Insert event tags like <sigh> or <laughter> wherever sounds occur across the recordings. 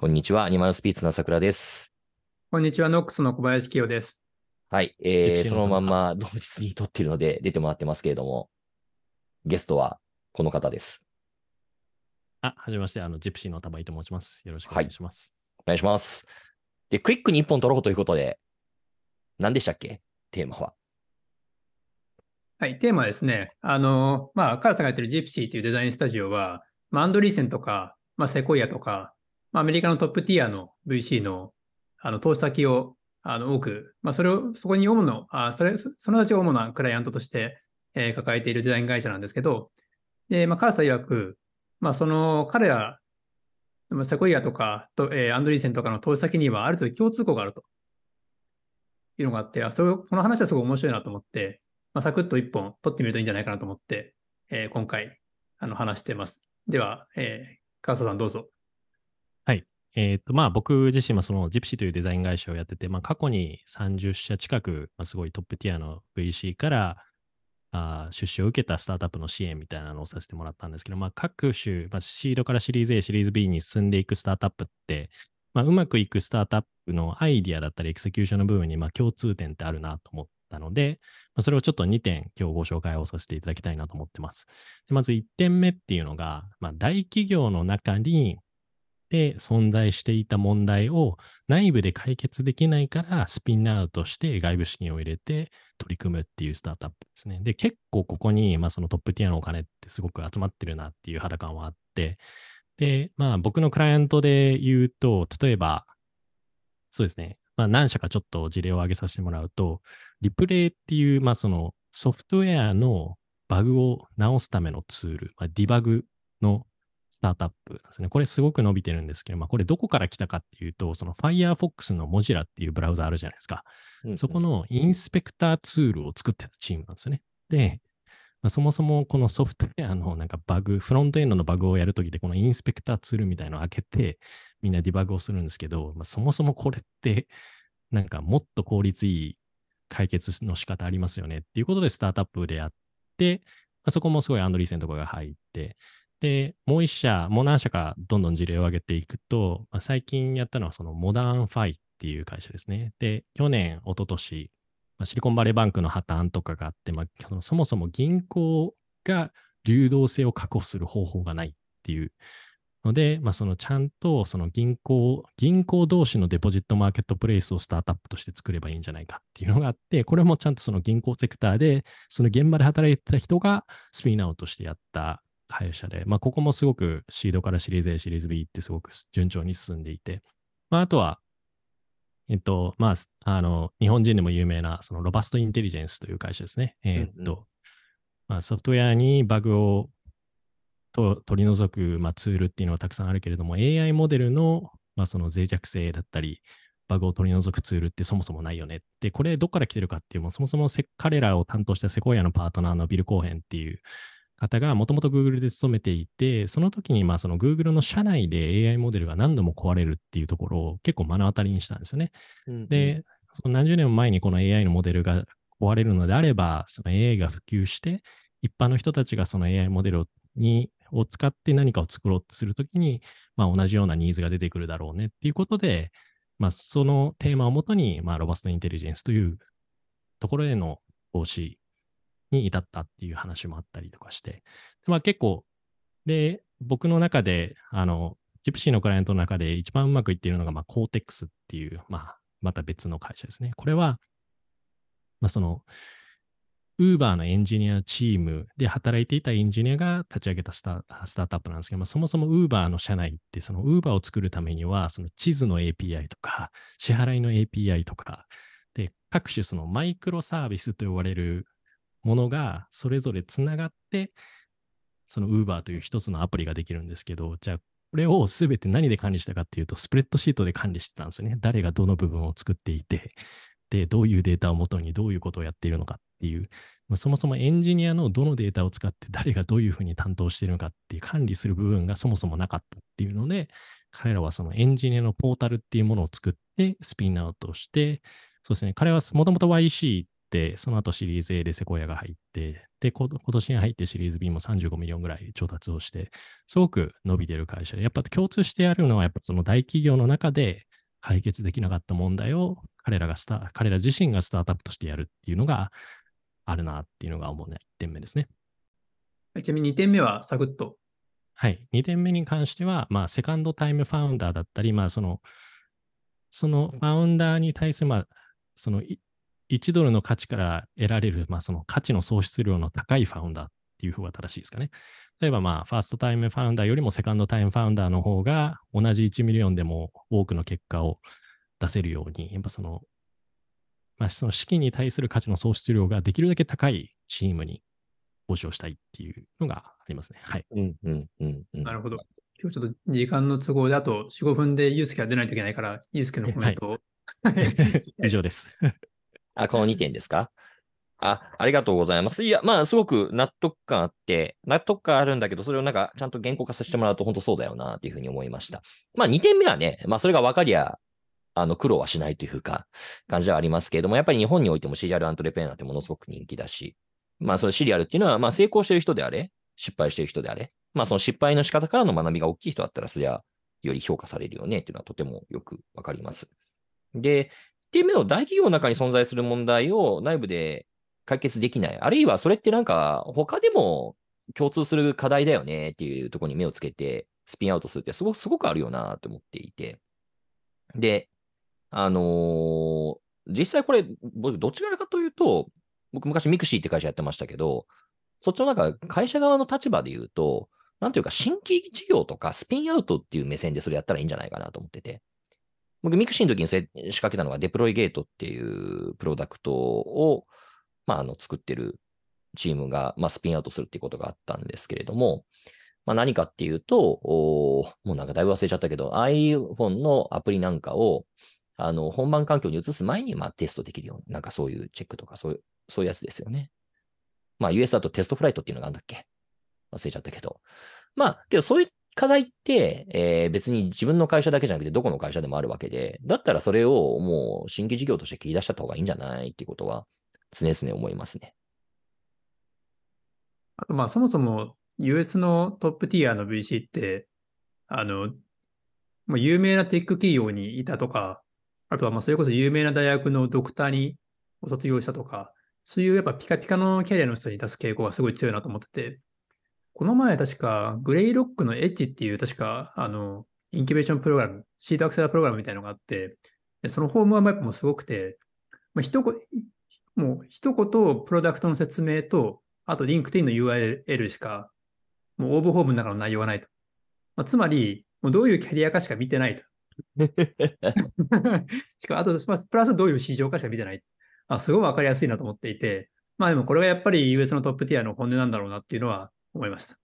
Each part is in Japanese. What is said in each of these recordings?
こんにちは、アニマルスピリッツの桜です。こんにちは、ノックスの小林清です。はい、エえー、そのまんま同日に撮っているので出てもらってますけれども、ゲストはこの方です。あ、はじめまして、あの、ジプシーの玉井と申します。よろしくお願いします。お願いします。で、クイックに一本撮ろうということで、何でしたっけ？テーマは。はい、テーマはですね、あの、まあ、カラさんがやってるジプシーというデザインスタジオは、まあ、アンドリーセンとか、まあ、セコイアとか、まあ、アメリカのトップティアの VC の、あの、投資先を、あの、多く、まあ、それを、そこに主の、あそれ、その人たちを主なクライアントとして、えー抱えているデザイン会社なんですけど、で、まあ、カラさん曰く、まあ、その、彼ら、まあセコイアとかと、えーアンドリーセンとかの投資先にはある程度共通項があるというのがあって、あそれこの話はすごい面白いなと思って、まあ、サクッと一本取ってみるといいんじゃないかなと思って、えー今回あの話してます。では、えー、川佐さんどうぞ。はいえっ、と、まあ、僕自身もそのジプシーというデザイン会社をやってて、まあ、過去に30社近く、まあ、すごい top tier の VC から、あ出資を受けたスタートアップの支援みたいなのをさせてもらったんですけど、まあ、各種、まあ、シードからシリーズ A、シリーズ B に進んでいくスタートアップって、まあ、うまくいくスタートアップのアイディアだったり execution の部分にまあ共通点ってあるなと思ったので、まあ、それをちょっと2点今日ご紹介をさせていただきたいなと思ってます。でまず1点目っていうのが、まあ、大企業の中にで存在していた問題を内部で解決できないからスピンアウトして外部資金を入れて取り組むっていうスタートアップですね。で、結構ここに、まあ、そのトップティアのお金ってすごく集まってるなっていう肌感はあって、で、まあ僕のクライアントで言うと、例えば、そうですね、まあ何社かちょっと事例を挙げさせてもらうと、リプレイっていう、まあそのソフトウェアのバグを直すためのツール、まあ、ディバグのスタートアップですね。これすごく伸びてるんですけど、まあこれどこから来たかっていうと、その Firefox の Mozilla っていうブラウザあるじゃないですか。そこのインスペクターツールを作ってたチームなんですよね。で、まあ、そもそもこのソフトウェアのなんかバグ、フロントエンドのバグをやるときで、このインスペクターツールみたいのを開けて、みんなディバグをするんですけど、まあ、そもそもこれって、なんかもっと効率いい解決の仕方ありますよねっていうことでスタートアップでやって、まあ、そこもすごいアンドリーセンとかが入って、で、もう一社、もう何社かどんどん事例を上げていくと、まあ、最近やったのはそのモダンファイっていう会社ですね。で、去年、一昨年まあ、シリコンバレーバンクの破綻とかがあって、まあ、そのそもそも銀行が流動性を確保する方法がないっていうので、まあ、そのちゃんとその銀行、銀行同士のデポジットマーケットプレイスをスタートアップとして作ればいいんじゃないかっていうのがあって、これもちゃんとその銀行セクターで、その現場で働いてた人がスピンアウトしてやった会社で、まあ、ここもすごくシードからシリーズ A、シリーズ B ってすごく順調に進んでいて、まあ、あとは、えっと、まあ、あの、日本人でも有名な、そのロバストインテリジェンスという会社ですね。えっと、まあ、ソフトウェアにバグをと取り除く、まあ、ツールっていうのはたくさんあるけれども、AI モデルの、まあ、その脆弱性だったり、バグを取り除くツールってそもそもないよね。で、これどっから来てるかっていう、もそもそもせ彼らを担当したセコイアのパートナーのビル・コーヘンっていう方がもともと Google で勤めていて、その時にまあその Google の社内で AI モデルが何度も壊れるっていうところを結構目の当たりにしたんですよね。うんで、その何十年も前にこの AI のモデルが壊れるのであれば、その AI が普及して、一般の人たちがその AI モデルにを使って何かを作ろうとするときに、まあ、同じようなニーズが出てくるだろうねっていうことで、まあ、そのテーマをもとに、まあ、ロバストインテリジェンスというところへの投資に至ったっていう話もあったりとかして、まあ、結構、で、僕の中で、あの、ジプシーのクライアントの中で一番うまくいっているのが、まあ、コーテックスっていう、まあ、また別の会社ですね。これは、まあ、その、ウーバーのエンジニアチームで働いていたエンジニアが立ち上げたスタスタートアップなんですけど、まあ、そもそもウーバーの社内って、そのウーバーを作るためには、その地図の API とか、支払いの API とか、で、各種そのマイクロサービスと呼ばれるものがそれぞれつながって、その Uber という一つのアプリができるんですけど、じゃあ、これをすべて何で管理したかっていうと、スプレッドシートで管理してたんですよね。誰がどの部分を作っていて、で、どういうデータをもとにどういうことをやっているのかっていう、まあ、そもそもエンジニアのどのデータを使って誰がどういうふうに担当しているのかっていう管理する部分がそもそもなかったっていうので、彼らはそのエンジニアのポータルっていうものを作ってスピンアウトして、そうですね、彼はもともと YC、その後シリーズ A でセコイアが入って、で、こ今年に入ってシリーズ B も35 million ぐらい調達をして、すごく伸びてる会社で、やっぱ共通してやるのは、やっぱその大企業の中で解決できなかった問題を彼らがスタ、彼ら自身がスタートアップとしてやるっていうのがあるなっていうのが主な1点目ですね。ちなみに2点目はサクッと。はい。2点目に関しては、まあ、セカンドタイムファウンダーだったり、まあ、その、そのファウンダーに対する、まあ、そのい1ドルの価値から得られる、まあ、その価値の創出量の高いファウンダーっていう方が正しいですかね。例えば、まあ、ファーストタイムファウンダーよりも second-time founder の方が同じ1ミリオンでも多くの結果を出せるように、やっぱその、まあ、その資金に対する価値の創出量ができるだけ高いチームに募集をしたいっていうのがありますね。はい。うんうんうんうん。なるほど。今日ちょっと時間の都合であと4、5分でユースケが出ないといけないから、ユースケのコメントを。以上です。<laughs> あ、この2点ですか？あ、ありがとうございます。いや、まあ、すごく納得感あって、納得感あるんだけど、それをなんか、ちゃんと原稿化させてもらうと、本当そうだよな、っていうふうに思いました。まあ、2点目はね、まあ、それが分かりゃ、あの、苦労はしないというか、感じではありますけれども、やっぱり日本においてもシリアルアントレプレーナーってものすごく人気だし、まあ、そのシリアルっていうのは、まあ、成功してる人であれ、失敗してる人であれ、まあ、その失敗の仕方からの学びが大きい人だったら、そりゃ、より評価されるよね、っていうのはとてもよくわかります。で、っていう目の大企業の中に存在する問題を内部で解決できない。あるいはそれってなんか他でも共通する課題だよねっていうところに目をつけてスピンアウトするってすごくすごくあるよなと思っていて。で、あのー実際これ、僕どちらかというと、僕昔ミクシーって会社やってましたけど、そっちのなんか会社側の立場で言うと、なんていうか新規事業とかスピンアウトっていう目線でそれやったらいいんじゃないかなと思ってて。僕、ミクシーの時に仕掛けたのがデプロイゲートっていうプロダクトを、まあ、あの、作ってるチームが、まあ、スピンアウトするっていうことがあったんですけれども、まあ、何かっていうと、もうなんかだいぶ忘れちゃったけど、iPhone のアプリなんかを、あの、本番環境に移す前に、まあ、テストできるような、なんかそういうチェックとか、そういう、そういうやつですよね。まあ、US だとテストフライトっていうのがあるんだっけ？忘れちゃったけど。まあ、けどそういう課題って、えー別に自分の会社だけじゃなくて、どこの会社でもあるわけで、だったらそれをもう新規事業として切り出しちゃった方がいいんじゃないっていうことは、常々思いますね。あと、まあ、そもそも US のトップティアの VC って、あの、もう有名なテック企業にいたとか、あとはまあそれこそ有名な大学のドクターに卒業したとか、そういうやっぱピカピカのキャリアの人に出す傾向がすごい強いなと思ってて、この前確かグレイロックのエッジっていう確かあのインキュベーションプログラム、シードアクセラレータープログラムみたいなのがあって、でそのフォームはやっぱもうすごくて、まあ、一言もう一言プロダクトの説明と、あとリンクトインの URL しか、もう応募フォームの中の内容がないと。まあ、つまり、もうどういうキャリアかしか見てないと。<laughs> しかも、あと、まあプラスどういう市場かしか見てない。あすごいわかりやすいなと思っていて、まあでもこれがやっぱり US のトップティアの本音なんだろうなっていうのは思いました。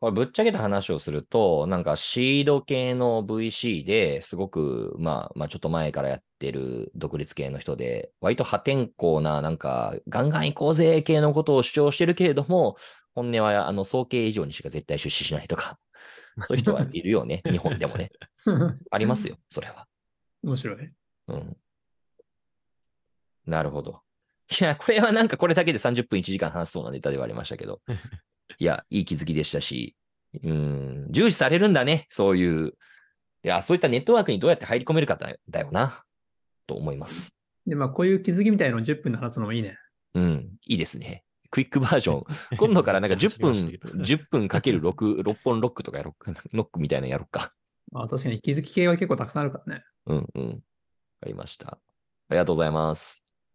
これぶっちゃけた話をすると、なんかシード系の VC ですごく、まあ、まあちょっと前からやってる独立系の人で、割と破天荒な、なんかガンガン行こうぜ系のことを主張してるけれども、本音はあの総計以上にしか絶対出資しないとか、<laughs> そういう人はいるよね、<laughs> 日本でもね。ありますよ、それは。面白い。うん。なるほど。いや、これはなんかこれだけで30分1時間話しそうなネタではありましたけど。<laughs> いや、いい気づきでしたし、うん、重視されるんだね、そういう。いや、そういったネットワークにどうやって入り込めるかだだよな、と思います。で、まあこういう気づきみたいのを10分で話すのもいいね。うん、いいですね。クイックバージョン。今度からなんか <laughs> 10分、めっちゃ走りま10分かける6、<laughs> 6本ロックとかやろうか。ロックみたいなのやろうか。まあ確かに気づき系が結構たくさんあるからね。うんうん。わかりました。ありがとうございます。